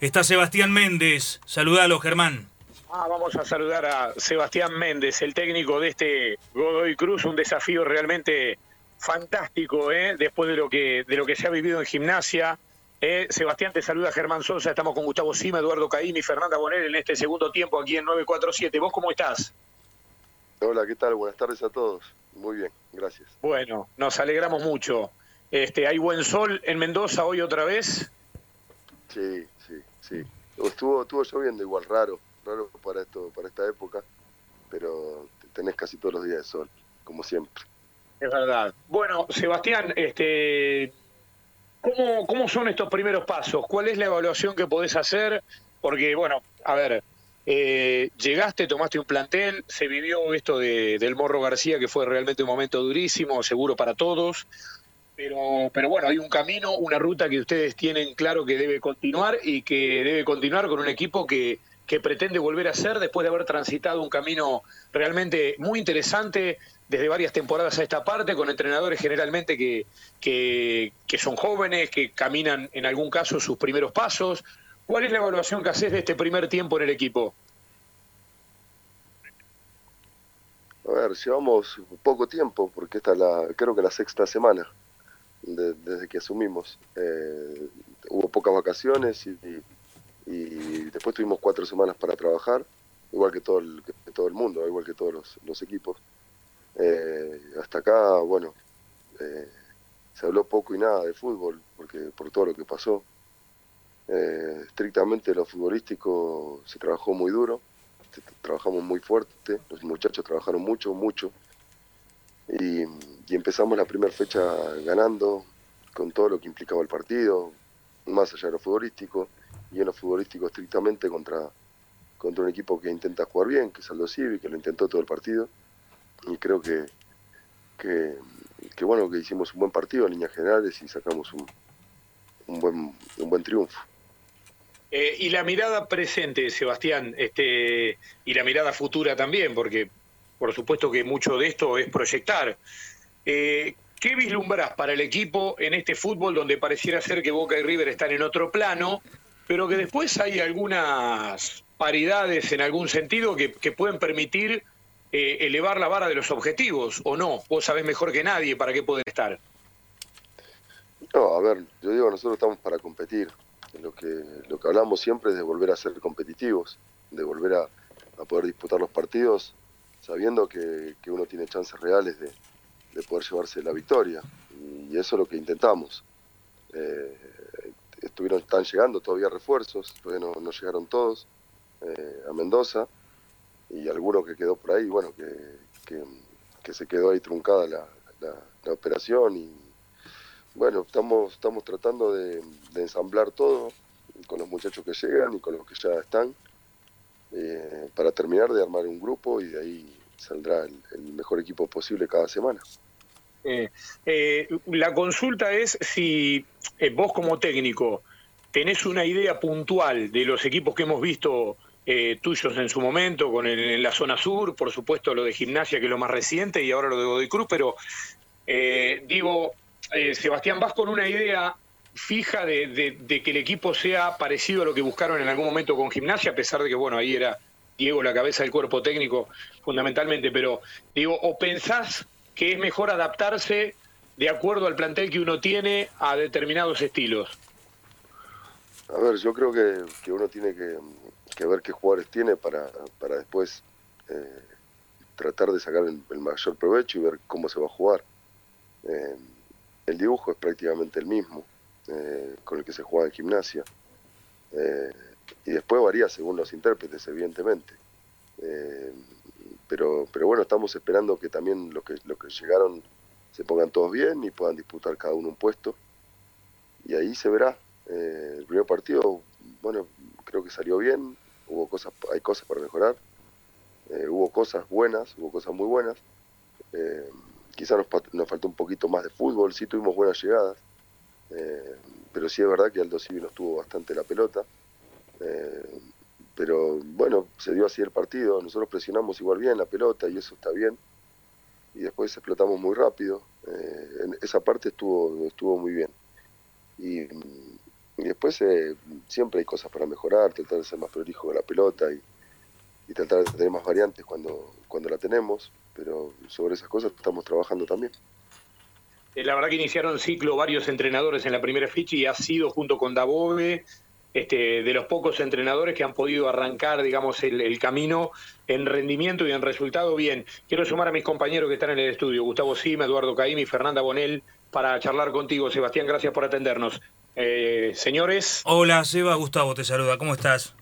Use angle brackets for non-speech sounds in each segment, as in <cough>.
Está Sebastián Méndez. Saludalo, Germán. Ah, vamos a saludar a Sebastián Méndez, el técnico de este Godoy Cruz, un desafío realmente fantástico, ¿eh? después de lo que de lo que se ha vivido en gimnasia. ¿eh? Sebastián te saluda Germán Sosa, estamos con Gustavo Sima, Eduardo Caín y Fernanda Bonel en este segundo tiempo aquí en 947. ¿Vos cómo estás? Hola, ¿qué tal? Buenas tardes a todos. Muy bien, gracias. Bueno, nos alegramos mucho. Este, ¿Hay buen sol en Mendoza hoy otra vez? Sí, sí, sí. Estuvo, estuvo lloviendo igual, raro raro para esto, para esta época, pero tenés casi todos los días de sol, como siempre. Es verdad. Bueno, Sebastián, este, ¿cómo, ¿cómo son estos primeros pasos? ¿Cuál es la evaluación que podés hacer? Porque, bueno, a ver, eh, llegaste, tomaste un plantel, se vivió esto de, del Morro García, que fue realmente un momento durísimo, seguro para todos. Pero, pero bueno, hay un camino, una ruta que ustedes tienen claro que debe continuar y que debe continuar con un equipo que, que pretende volver a ser después de haber transitado un camino realmente muy interesante desde varias temporadas a esta parte, con entrenadores generalmente que, que, son jóvenes, que caminan en algún caso sus primeros pasos. ¿Cuál es la evaluación que haces de este primer tiempo en el equipo? A ver, llevamos poco tiempo, porque esta es la, creo que la sexta semana desde que asumimos. Eh, hubo pocas vacaciones y después tuvimos cuatro semanas para trabajar, igual que todo el, todo el mundo, igual que todos los, equipos. Eh, hasta acá, bueno, eh, se habló poco y nada de fútbol, porque por todo lo que pasó. Estrictamente lo futbolístico se trabajó muy duro, trabajamos muy fuerte, los muchachos trabajaron mucho, mucho. Y, y empezamos la primera fecha ganando, con todo lo que implicaba el partido, más allá de lo futbolístico y en lo futbolístico estrictamente contra, contra un equipo que intenta jugar bien, que es Aldo Civi, que lo intentó todo el partido. Y creo que, que, bueno, que hicimos un buen partido en líneas generales y sacamos un, un, buen, un buen triunfo. Eh, y la mirada presente, Sebastián, este, y la mirada futura también, porque por supuesto que mucho de esto es proyectar. Eh, ¿Qué vislumbras para el equipo en este fútbol donde pareciera ser que Boca y River están en otro plano pero que después hay algunas paridades en algún sentido que, pueden permitir eh, elevar la vara de los objetivos, ¿o no? Vos sabés mejor que nadie para qué pueden estar. No, a ver, yo digo, nosotros estamos para competir. Lo que, lo que hablamos siempre es de volver a ser competitivos, de volver a, poder disputar los partidos sabiendo que, uno tiene chances reales de, de, poder llevarse la victoria. Y eso es lo que intentamos. Eh, estuvieron, están llegando todavía refuerzos, todavía no, llegaron todos eh, a Mendoza y alguno que quedó por ahí, bueno, que, que, se quedó ahí truncada la, la, operación y bueno, estamos, estamos tratando de, ensamblar todo con los muchachos que llegan y con los que ya están eh, para terminar de armar un grupo y de ahí saldrá el mejor equipo posible cada semana. Eh, eh, la consulta es si eh, vos como técnico tenés una idea puntual de los equipos que hemos visto tuyos en su momento, con en la zona sur, por supuesto lo de gimnasia que es lo más reciente y ahora lo de Godoy Cruz, pero digo, Sebastián, vas con una idea fija de, de, que el equipo sea parecido a lo que buscaron en algún momento con gimnasia, a pesar de que, bueno, ahí era Diego la cabeza del cuerpo técnico fundamentalmente, pero digo, o pensás que es mejor adaptarse de acuerdo al plantel que uno tiene a determinados estilos? A ver, yo creo que, uno tiene que, ver qué jugadores tiene para, para después eh, tratar de sacar el, mayor provecho y ver cómo se va a jugar. Eh, el dibujo es prácticamente el mismo eh, con el que se juega en gimnasia. Y después varía según los intérpretes, evidentemente pero, pero bueno, estamos esperando que también los que, los que llegaron se pongan todos bien y puedan disputar cada uno un puesto. Y ahí se verá. Eh, el primer partido, bueno, creo que salió bien, hubo cosas, hay cosas para mejorar, eh, hubo cosas buenas, hubo cosas muy buenas. Eh, quizás nos, nos, faltó un poquito más de fútbol, sí tuvimos buenas llegadas, eh, pero sí es verdad que Aldo Civi nos tuvo bastante la pelota pero bueno, se dio así el partido, nosotros presionamos igual bien la pelota y eso está bien, y después explotamos muy rápido, eh, en esa parte estuvo, estuvo muy bien. Y, después eh, siempre hay cosas para mejorar, tratar de ser más prolijo con la pelota y, tratar de tener más variantes cuando, cuando la tenemos, pero sobre esas cosas estamos trabajando también. Eh, la verdad que iniciaron ciclo varios entrenadores en la primera ficha y ha sido junto con Dabove este, de los pocos entrenadores que han podido arrancar, digamos, el, camino en rendimiento y en resultado bien. Quiero sumar a mis compañeros que están en el estudio, Gustavo Sima, Eduardo Caim y Fernanda Bonel, para charlar contigo. Sebastián, gracias por atendernos. Eh, señores. Hola, Seba, Gustavo te saluda, ¿cómo estás?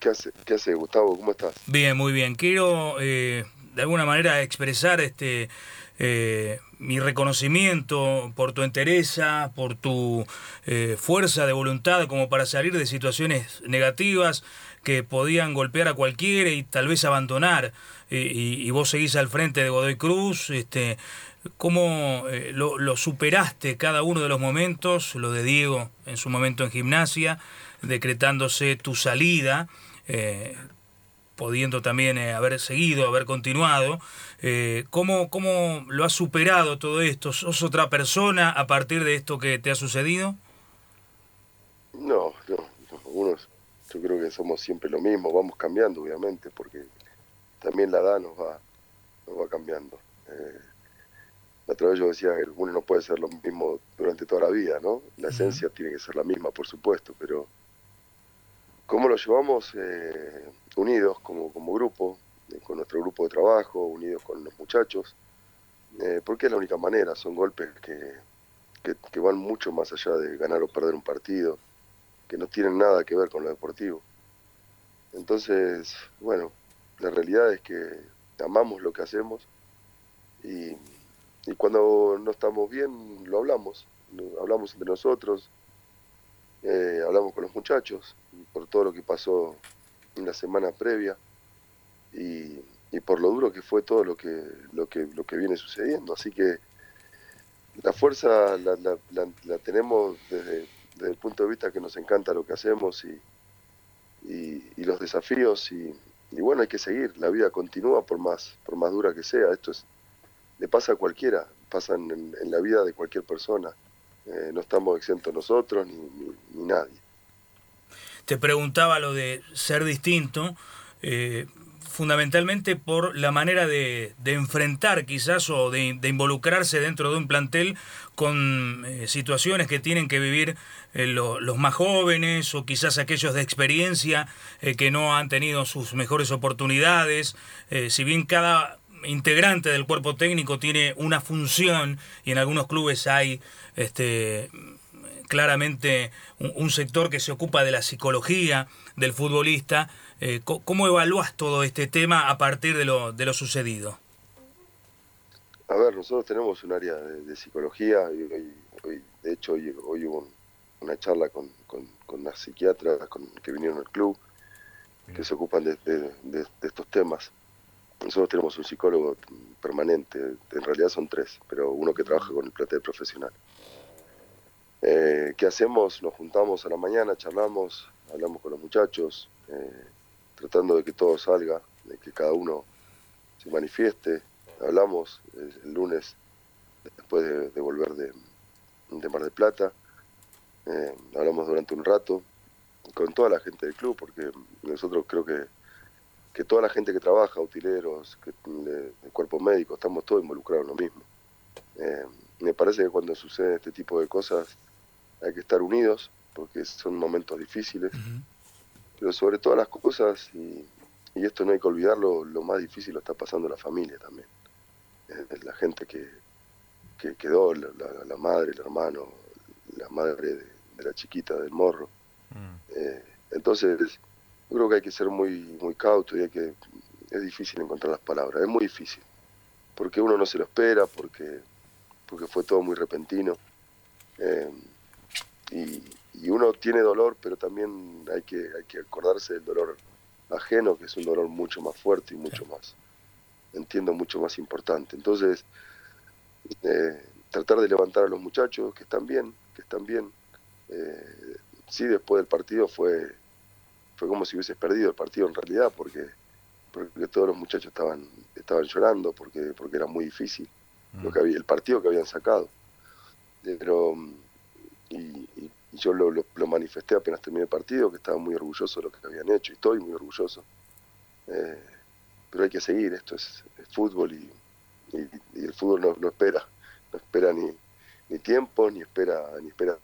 ¿Qué hace, ¿Qué hace Gustavo? ¿Cómo estás? Bien, muy bien. Quiero eh, de alguna manera expresar este eh, mi reconocimiento por tu entereza, por tu eh, fuerza de voluntad como para salir de situaciones negativas que podían golpear a cualquiera y tal vez abandonar. y, vos seguís al frente de Godoy Cruz, este, cómo eh, lo, superaste cada uno de los momentos, lo de Diego en su momento en gimnasia, decretándose tu salida, pudiendo también haber seguido, haber continuado, eh, ¿cómo, ¿Cómo lo has superado todo esto? ¿Sos otra persona a partir de esto que te ha sucedido? No, no, no. yo creo que somos siempre lo mismo, vamos cambiando obviamente, porque también la edad nos va, nos va cambiando. Eh, otra vez yo decía que uno no puede ser lo mismo durante toda la vida, ¿no? La esencia tiene que ser la misma, por supuesto, pero ¿cómo lo llevamos eh, unidos como, como grupo? Eh, con nuestro grupo de trabajo, unidos con los muchachos, eh, porque es la única manera, son golpes que, que, van mucho más allá de ganar o perder un partido, que no tienen nada que ver con lo deportivo. Entonces, bueno, la realidad es que amamos lo que hacemos y, y cuando no estamos bien lo hablamos, hablamos entre nosotros, eh, hablamos con los muchachos por todo lo que pasó en la semana previa y, por lo duro que fue todo lo que, lo que, lo que viene sucediendo. Así que la fuerza la, la, tenemos desde, el punto de vista que nos encanta lo que hacemos y, y, los desafíos y, bueno, hay que seguir, la vida continúa por más, por más dura que sea, esto es, le pasa a cualquiera, pasa en, la vida de cualquier persona, eh, no estamos exentos nosotros ni, ni, nadie. Te preguntaba lo de ser distinto, eh, fundamentalmente por la manera de, enfrentar quizás o de, involucrarse dentro de un plantel con eh, situaciones que tienen que vivir eh, los más jóvenes o quizás aquellos de experiencia eh, que no han tenido sus mejores oportunidades. si bien cada integrante del cuerpo técnico tiene una función y en algunos clubes hay este, claramente un, sector que se ocupa de la psicología del futbolista, eh, ¿Cómo evalúas todo este tema a partir de lo, de lo sucedido? A ver, nosotros tenemos un área de, psicología y hoy, de hecho hoy, hubo una charla con, con, las psiquiatras que vinieron al club que se ocupan de, estos temas. Nosotros tenemos un psicólogo permanente, en realidad son tres, pero uno que trabaja con el plantel profesional. Eh, ¿Qué hacemos? Nos juntamos a la mañana, charlamos, hablamos con los muchachos, eh, tratando de que todo salga, de que cada uno se manifieste. Hablamos el, lunes después de, volver de, Mar del Plata, eh, hablamos durante un rato con toda la gente del club, porque nosotros creo que, que toda la gente que trabaja, utileros, que, el cuerpo médico, estamos todos involucrados en lo mismo. Eh, me parece que cuando sucede este tipo de cosas hay que estar unidos, porque son momentos difíciles pero sobre todas las cosas, y, esto no hay que olvidarlo, lo más difícil lo está pasando la familia también. la gente que, quedó, la, madre, el hermano, la madre de, la chiquita, del morro. Mm. Eh, entonces, yo creo que hay que ser muy, muy cauto y hay que, es difícil encontrar las palabras, es muy difícil, porque uno no se lo espera, porque, porque fue todo muy repentino. Eh, y, y uno tiene dolor, pero también hay que, hay que acordarse del dolor ajeno, que es un dolor mucho más fuerte y mucho más, entiendo, mucho más importante. Entonces, eh, tratar de levantar a los muchachos que están bien, que están bien. Eh, sí, después del partido fue, fue como si hubieses perdido el partido en realidad, porque, porque todos los muchachos estaban, estaban llorando, porque, porque era muy difícil lo que había, el partido que habían sacado. Pero y, yo lo, lo, manifesté apenas terminé el partido, que estaba muy orgulloso de lo que habían hecho, y estoy muy orgulloso. Eh, pero hay que seguir, esto es, fútbol y, el fútbol no, espera, no espera ni, ni tiempo, ni espera, ni espera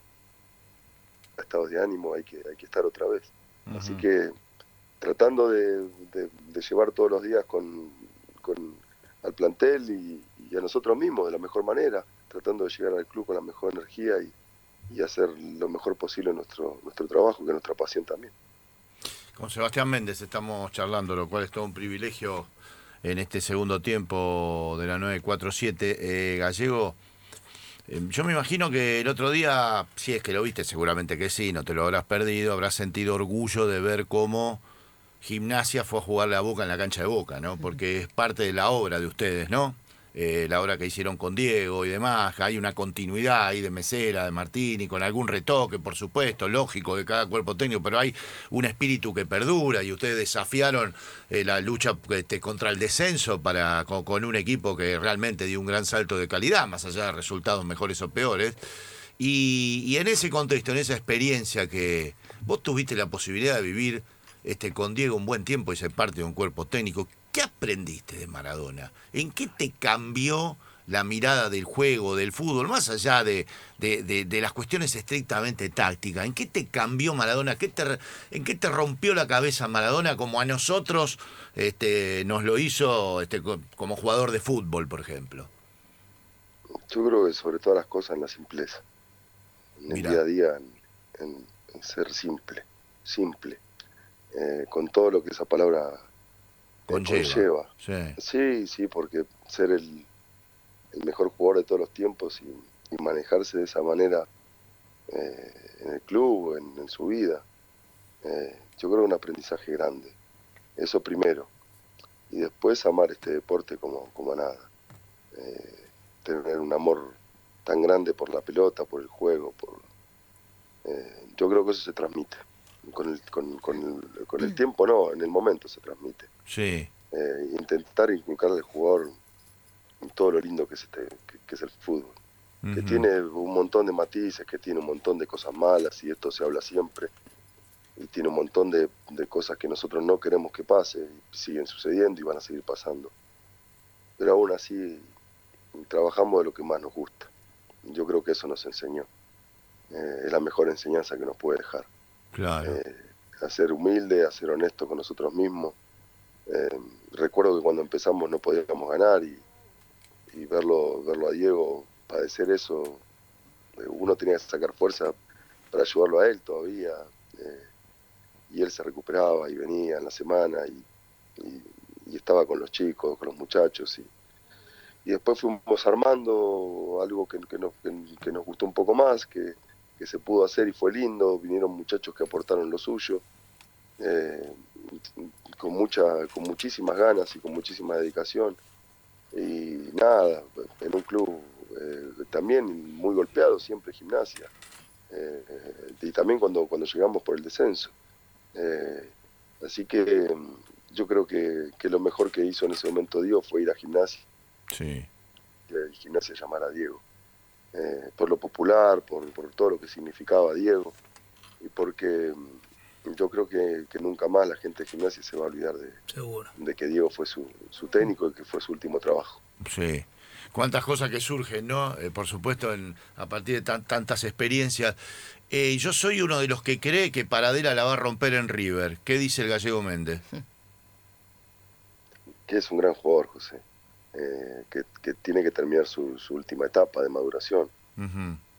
estados de ánimo, hay que, hay que estar otra vez. Así que tratando de, llevar todos los días con, al plantel y, a nosotros mismos de la mejor manera, tratando de llegar al club con la mejor energía y, hacer lo mejor posible nuestro, nuestro trabajo, que nuestra pasión también. Con Sebastián Méndez estamos charlando, lo cual es todo un privilegio en este segundo tiempo de la 947. Eh, Gallego, eh, yo me imagino que el otro día, si es que lo viste, seguramente que sí, no te lo habrás perdido, habrás sentido orgullo de ver cómo Gimnasia fue a jugar la Boca en la cancha de Boca, ¿no? Porque es parte de la obra de ustedes, ¿no? Eh, la obra que hicieron con Diego y demás, hay una continuidad ahí de Mesera, de Martini, con algún retoque, por supuesto, lógico de cada cuerpo técnico, pero hay un espíritu que perdura y ustedes desafiaron eh, la lucha este, contra el descenso para, con, un equipo que realmente dio un gran salto de calidad, más allá de resultados mejores o peores. Y, en ese contexto, en esa experiencia que vos tuviste la posibilidad de vivir este, con Diego un buen tiempo y ser parte de un cuerpo técnico, ¿Qué aprendiste de Maradona? ¿En qué te cambió la mirada del juego, del fútbol, más allá de, las cuestiones estrictamente tácticas? ¿En qué te cambió Maradona? ¿Qué te, ¿En qué te rompió la cabeza Maradona como a nosotros este, nos lo hizo este, como jugador de fútbol, por ejemplo? Yo creo que sobre todas las cosas en la simpleza, en el día a día, en, ser simple, simple, eh, con todo lo que esa palabra conlleva. Sí. sí, porque ser el, mejor jugador de todos los tiempos y, manejarse de esa manera eh, en el club, en, en su vida, eh, yo creo un aprendizaje grande. Eso primero. Y después amar este deporte como, como a nada. Eh, tener un amor tan grande por la pelota, por el juego. por Yo creo que eso se transmite con el, con, con, el, con el tiempo no, en el momento se transmite. Sí. Eh, intentar inculcarle al jugador todo lo lindo que es, este, que, es el fútbol. Que tiene un montón de matices, que tiene un montón de cosas malas, y esto se habla siempre. Y tiene un montón de, de cosas que nosotros no queremos que pase, y siguen sucediendo y van a seguir pasando. Pero aún así, trabajamos de lo que más nos gusta. Yo creo que eso nos enseñó. Eh, es la mejor enseñanza que nos puede dejar. Claro. Eh, a ser humilde, a ser honesto con nosotros mismos. Eh, recuerdo que cuando empezamos no podíamos ganar y, verlo, verlo a Diego padecer eso, eh, uno tenía que sacar fuerza para ayudarlo a él todavía. y él se recuperaba y venía en la semana y, estaba con los chicos, con los muchachos. Y, y después fuimos armando algo que, nos, que nos gustó un poco más, que que se pudo hacer y fue lindo, vinieron muchachos que aportaron lo suyo, eh, con, mucha, con muchísimas ganas y con muchísima dedicación. Y nada, en un club eh, también muy golpeado, siempre gimnasia. Eh, y también cuando, cuando llegamos por el descenso. así que yo creo que, que, lo mejor que hizo en ese momento Diego fue ir a gimnasia. Sí. Y gimnasia llamar a Diego. Eh, por lo popular, por, todo lo que significaba Diego, y porque mm, yo creo que, nunca más la gente de gimnasia se va a olvidar de, de que Diego fue su, su, técnico y que fue su último trabajo. Sí. Cuántas cosas que surgen, ¿no? Eh, por supuesto, en, a partir de tantas experiencias. Eh, yo soy uno de los que cree que Paradela la va a romper en River. ¿Qué dice el gallego Méndez? Que es un gran jugador, José. Eh, que, tiene que terminar su, última etapa de maduración.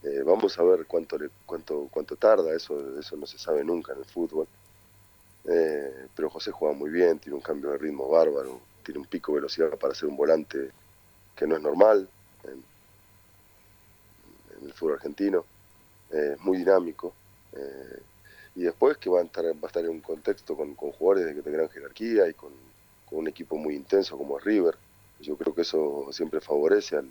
Eh, vamos a ver cuánto, le, cuánto, cuánto tarda, eso, eso no se sabe nunca en el fútbol. Eh, pero José juega muy bien, tiene un cambio de ritmo bárbaro, tiene un pico de velocidad para ser un volante que no es normal en, el fútbol argentino, es muy dinámico. y después que va a estar, va a estar en un contexto con, jugadores de, gran jerarquía y con, con un equipo muy intenso como es River yo creo que eso siempre favorece a,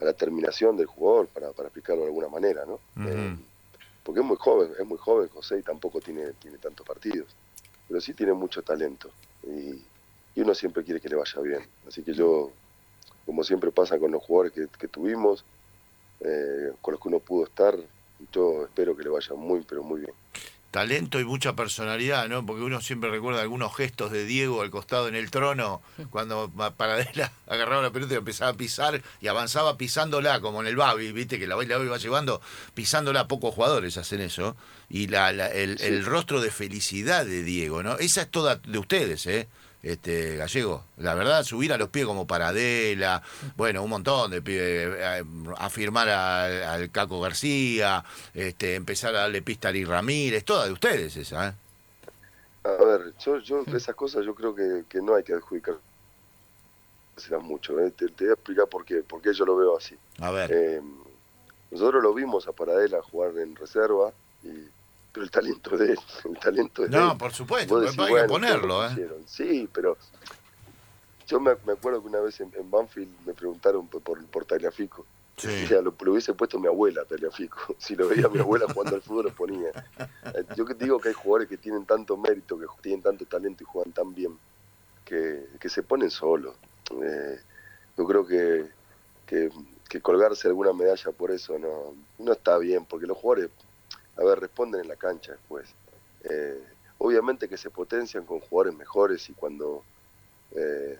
la terminación del jugador, para, para explicarlo de alguna manera, ¿no? Eh, porque es muy joven, es muy joven José y tampoco tiene, tiene tantos partidos, pero sí tiene mucho talento y, uno siempre quiere que le vaya bien. Así que yo, como siempre pasa con los jugadores que, tuvimos, eh, con los que uno pudo estar, yo espero que le vaya muy, pero muy bien talento y mucha personalidad, ¿no? Porque uno siempre recuerda algunos gestos de Diego al costado en el trono, cuando Paradela <laughs> agarraba la pelota y empezaba a pisar y avanzaba pisándola, como en el Babi, ¿viste? Que la Babi iba llevando, pisándola, pocos jugadores hacen eso. Y la, el, el rostro de felicidad de Diego, ¿no? Esa es toda de ustedes, ¿eh? Este Gallego. La verdad, subir a los pies como Paradela, bueno, un montón de pies, eh, afirmar al, Caco García, este, empezar a darle pista a Ari Ramírez, toda de ustedes esa, ¿eh? A ver, yo, yo esas cosas yo creo que, que no hay que adjudicar mucho. ¿eh? Te, voy a explicar por qué, por qué yo lo veo así. A ver. Eh, nosotros lo vimos a Paradela jugar en reserva y pero el talento de él, el talento de No, por supuesto, hay que ponerlo, ¿eh? Sí, pero yo me, acuerdo que una vez en, Banfield me preguntaron por, por Tagliafico. Sí. lo, hubiese puesto mi abuela, Tagliafico. <laughs> Si lo veía mi abuela jugando al fútbol, lo ponía. Eh, yo que digo que hay jugadores que tienen tanto mérito, que tienen tanto talento y juegan tan bien, que, se ponen solos. Eh, yo creo que, que, que colgarse alguna medalla por eso no, no está bien, porque los jugadores a ver, responden en la cancha después. Eh, obviamente que se potencian con jugadores mejores y cuando, eh,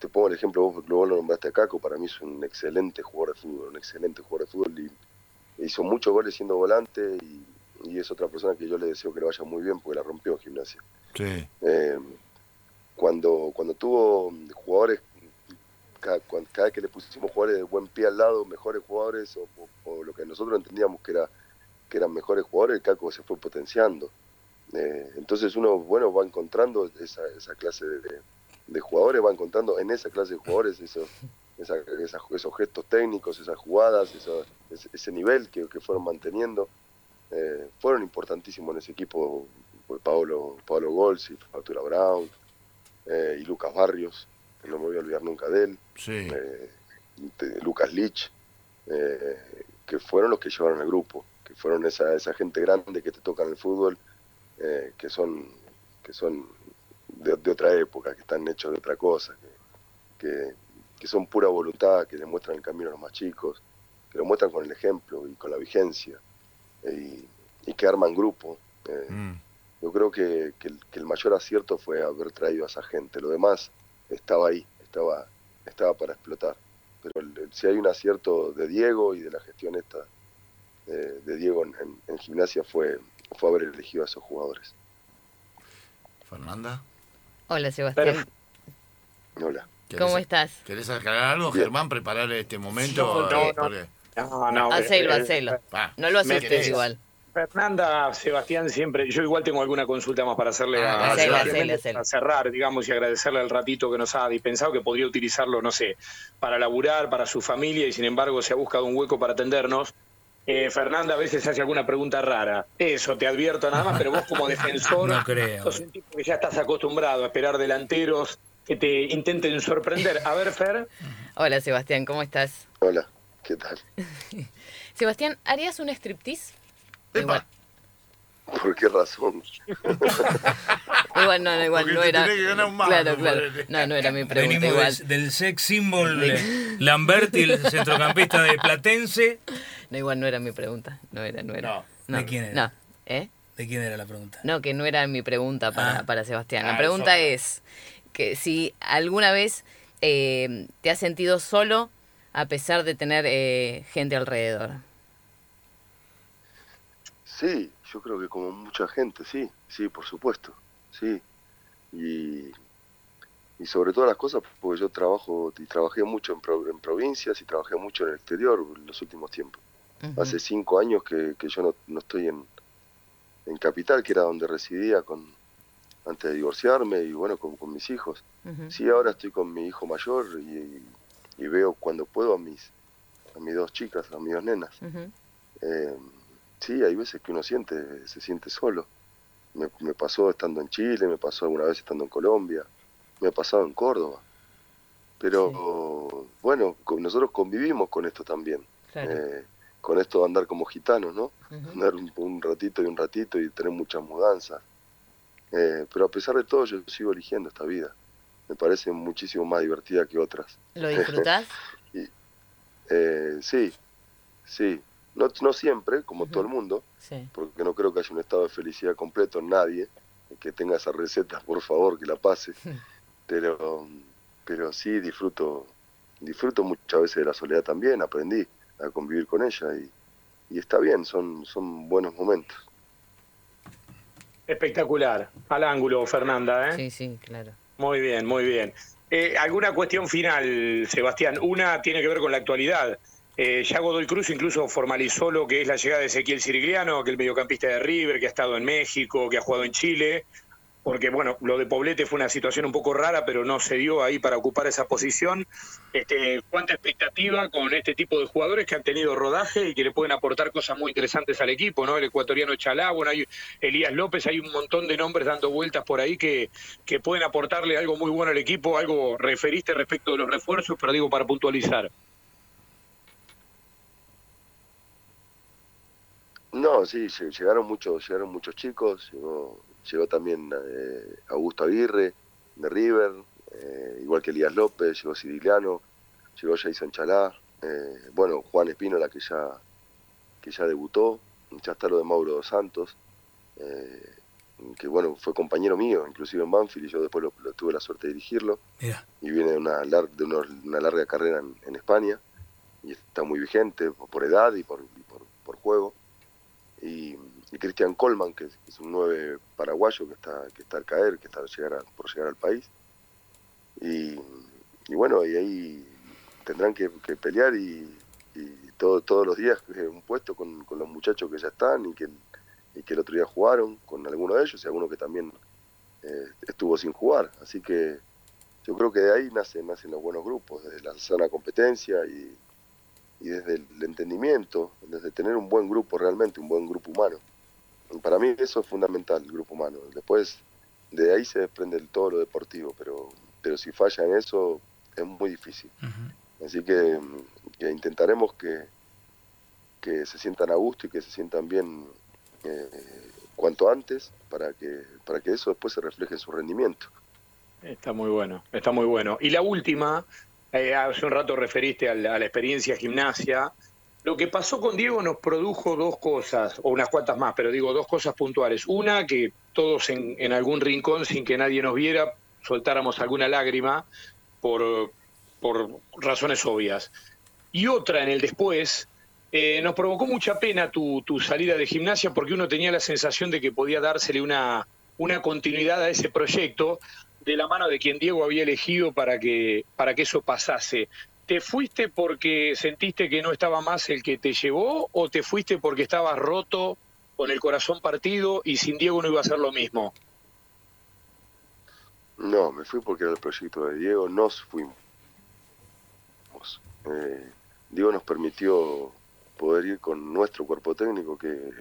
te pongo el ejemplo, vos, lo nombraste a Caco, para mí es un excelente jugador de fútbol, un excelente jugador de fútbol y hizo muchos goles siendo volante y, es otra persona que yo le deseo que le vaya muy bien porque la rompió en gimnasia. Sí. Eh, cuando, cuando tuvo jugadores, cada, vez que le pusimos jugadores de buen pie al lado, mejores jugadores o lo que nosotros entendíamos que era que eran mejores jugadores, el Caco se fue potenciando. Eh, entonces uno, bueno, va encontrando esa, esa clase de, jugadores, va encontrando en esa clase de jugadores esos, esos gestos técnicos, esas jugadas, ese, nivel que, fueron manteniendo. Eh, fueron importantísimos en ese equipo pues, Pablo, Pablo Golsi, Arturo Brown eh, y Lucas Barrios, que no me voy a olvidar nunca de él, Lucas Lich, que fueron los que llevaron al grupo que fueron esa, esa gente grande que te toca en el fútbol, eh, que son, que son de, otra época, que están hechos de otra cosa, que, que, son pura voluntad, que le muestran el camino a los más chicos, que lo muestran con el ejemplo y con la vigencia, eh, y, que arman grupo. Eh, mm. Yo creo que, que, el, mayor acierto fue haber traído a esa gente, lo demás estaba ahí, estaba, estaba para explotar. Pero si hay un acierto de Diego y de la gestión esta de Diego en, gimnasia fue, fue haber elegido a esos jugadores. Fernanda. Hola Sebastián. Hola. ¿Cómo estás? ¿Querés aclarar algo, Germán? Preparar este momento. No, no, no. hacelo, eh, hacelo. Ah, no lo haces igual. Fernanda, Sebastián, siempre, yo igual tengo alguna consulta más para hacerle ah, a, cerrar, digamos, y agradecerle el ratito que nos ha dispensado, que podría utilizarlo, no sé, para laburar, para su familia, y sin embargo se ha buscado un hueco para atendernos. Eh, Fernanda a veces hace alguna pregunta rara. Eso, te advierto nada más, pero vos como <laughs> defensor no creo. sos un tipo que ya estás acostumbrado a esperar delanteros que te intenten sorprender. A ver, Fer. Hola, Sebastián, ¿cómo estás? Hola, ¿qué tal? <laughs> Sebastián, ¿harías un striptease? Igual. ¿Por qué razón? <laughs> igual no, igual no era. claro, claro. No, no era mi pregunta igual. Del, sex symbol Lamberti, el centrocampista de Platense. No, igual no era mi pregunta. No era, no era. No. ¿De quién era? No. ¿Eh? ¿De quién era la pregunta? No, que no era mi pregunta para, ah. para Sebastián. La ah, pregunta es que si alguna vez eh, te has sentido solo a pesar de tener eh, gente alrededor. Sí, yo creo que como mucha gente, sí, sí, por supuesto, sí. Y, y sobre todas las cosas, porque yo trabajo y trabajé mucho en, en provincias y trabajé mucho en el exterior en los últimos tiempos. Hace cinco años que, que yo no, no estoy en, en, Capital, que era donde residía con antes de divorciarme y bueno, con, con mis hijos. Sí, ahora estoy con mi hijo mayor y, y, veo cuando puedo a mis, a mis dos chicas, a mis dos nenas. eh, sí, hay veces que uno siente, se siente solo. Me, me, pasó estando en Chile, me pasó alguna vez estando en Colombia, me ha pasado en Córdoba. Pero bueno, nosotros convivimos con esto también. Eh, con esto de andar como gitanos, ¿no? Andar un, ratito y un ratito y tener muchas mudanzas. Eh, pero a pesar de todo, yo sigo eligiendo esta vida. Me parece muchísimo más divertida que otras. ¿Lo disfrutás? <laughs> y, eh, sí, sí. No, no siempre, como todo el mundo, porque no creo que haya un estado de felicidad completo en nadie. Que tenga esa receta, por favor, que la pase. <laughs> pero, pero sí disfruto, disfruto muchas veces de la soledad también, aprendí a convivir con ella y, y está bien, son, son buenos momentos. Espectacular. Al ángulo, Fernanda. ¿eh? Sí, sí, claro. Muy bien, muy bien. Eh, ¿Alguna cuestión final, Sebastián? Una tiene que ver con la actualidad. Eh, ya Godoy Cruz incluso formalizó lo que es la llegada de Ezequiel Sirigliano, que es el mediocampista de River, que ha estado en México, que ha jugado en Chile porque bueno, lo de Poblete fue una situación un poco rara, pero no se dio ahí para ocupar esa posición. Este, ¿Cuánta expectativa con este tipo de jugadores que han tenido rodaje y que le pueden aportar cosas muy interesantes al equipo, ¿no? El ecuatoriano Chalá, bueno, hay Elías López, hay un montón de nombres dando vueltas por ahí que, que pueden aportarle algo muy bueno al equipo, algo referiste respecto de los refuerzos, pero digo para puntualizar. No, sí, llegaron muchos, llegaron muchos chicos, llegó llegó también eh, Augusto Aguirre de River, eh, igual que Elías López, llegó Sirigliano, llegó Jason Chalá, eh, bueno, Juan Espínola que ya, que ya debutó, ya está lo de Mauro Santos, que bueno, fue compañero mío, inclusive en Banfield, y yo después lo, tuve la suerte de dirigirlo, y viene de una, de una, larga carrera en, España, y está muy vigente por, edad y por, por, por juego. Y, y Cristian Colman, que es, un nueve paraguayo que está, que está al caer, que está llegar por llegar al país. Y, bueno, y ahí tendrán que, pelear y, todo, todos los días un puesto con, los muchachos que ya están y que, y que el otro día jugaron con alguno de ellos y alguno que también eh, estuvo sin jugar. Así que yo creo que de ahí nacen, nacen los buenos grupos, desde la sana competencia y, y desde el entendimiento, desde tener un buen grupo realmente, un buen grupo humano. Para mí eso es fundamental, el grupo humano. Después de ahí se desprende todo lo deportivo, pero, pero si falla en eso es muy difícil. Así que, intentaremos que, que se sientan a gusto y que se sientan bien eh, cuanto antes para que, para que eso después se refleje en su rendimiento. Está muy bueno, está muy bueno. Y la última, eh, hace un rato referiste a la experiencia gimnasia. Lo que pasó con Diego nos produjo dos cosas, o unas cuantas más, pero digo dos cosas puntuales. Una, que todos en, algún rincón, sin que nadie nos viera, soltáramos alguna lágrima por, por razones obvias. Y otra, en el después, eh, nos provocó mucha pena tu, tu, salida de gimnasia porque uno tenía la sensación de que podía dársele una, una continuidad a ese proyecto de la mano de quien Diego había elegido para que, para que eso pasase. ¿Te fuiste porque sentiste que no estaba más el que te llevó o te fuiste porque estabas roto, con el corazón partido y sin Diego no iba a ser lo mismo? No, me fui porque era el proyecto de Diego, nos fuimos. Eh, Diego nos permitió poder ir con nuestro cuerpo técnico, que,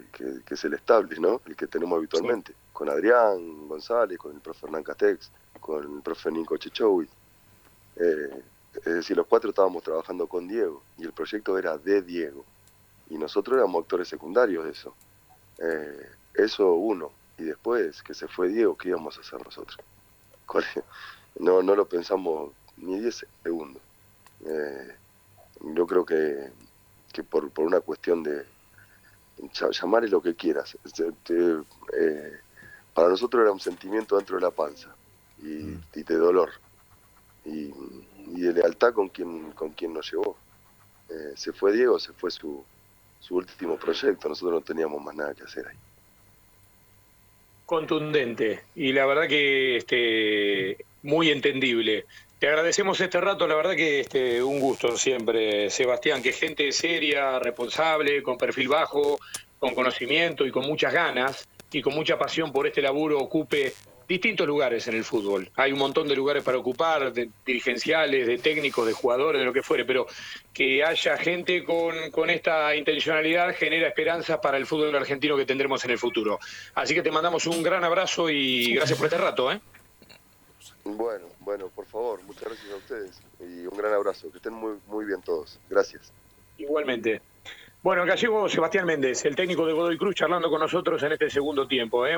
es el estable, ¿no? El que tenemos habitualmente, con Adrián González, con el profe Hernán Castex, con el profe Nico Chechowi. Eh, es decir, los cuatro estábamos trabajando con Diego y el proyecto era de Diego. Y nosotros éramos actores secundarios de eso. Eh, eso uno. Y después que se fue Diego, ¿qué íbamos a hacer nosotros? <laughs> No, no lo pensamos ni 10 segundos. Eh, yo creo que, que por, por una cuestión de llamarle lo que quieras. Eh, para nosotros era un sentimiento dentro de la panza y, mm. y de dolor. Y, y de lealtad con quien, con quien nos llevó. Eh, se fue Diego, se fue su, su último proyecto, nosotros no teníamos más nada que hacer ahí. Contundente y la verdad que este, muy entendible. Te agradecemos este rato, la verdad que este, un gusto siempre, Sebastián, que gente seria, responsable, con perfil bajo, con conocimiento y con muchas ganas y con mucha pasión por este laburo ocupe distintos lugares en el fútbol. Hay un montón de lugares para ocupar, de dirigenciales, de técnicos, de jugadores, de lo que fuere, pero que haya gente con, con esta intencionalidad genera esperanzas para el fútbol argentino que tendremos en el futuro. Así que te mandamos un gran abrazo y gracias por este rato. ¿eh? Bueno, bueno, por favor, muchas gracias a ustedes y un gran abrazo. Que estén muy, muy bien todos. Gracias. Igualmente. Bueno, acá llegó Sebastián Méndez, el técnico de Godoy Cruz, charlando con nosotros en este segundo tiempo. ¿eh?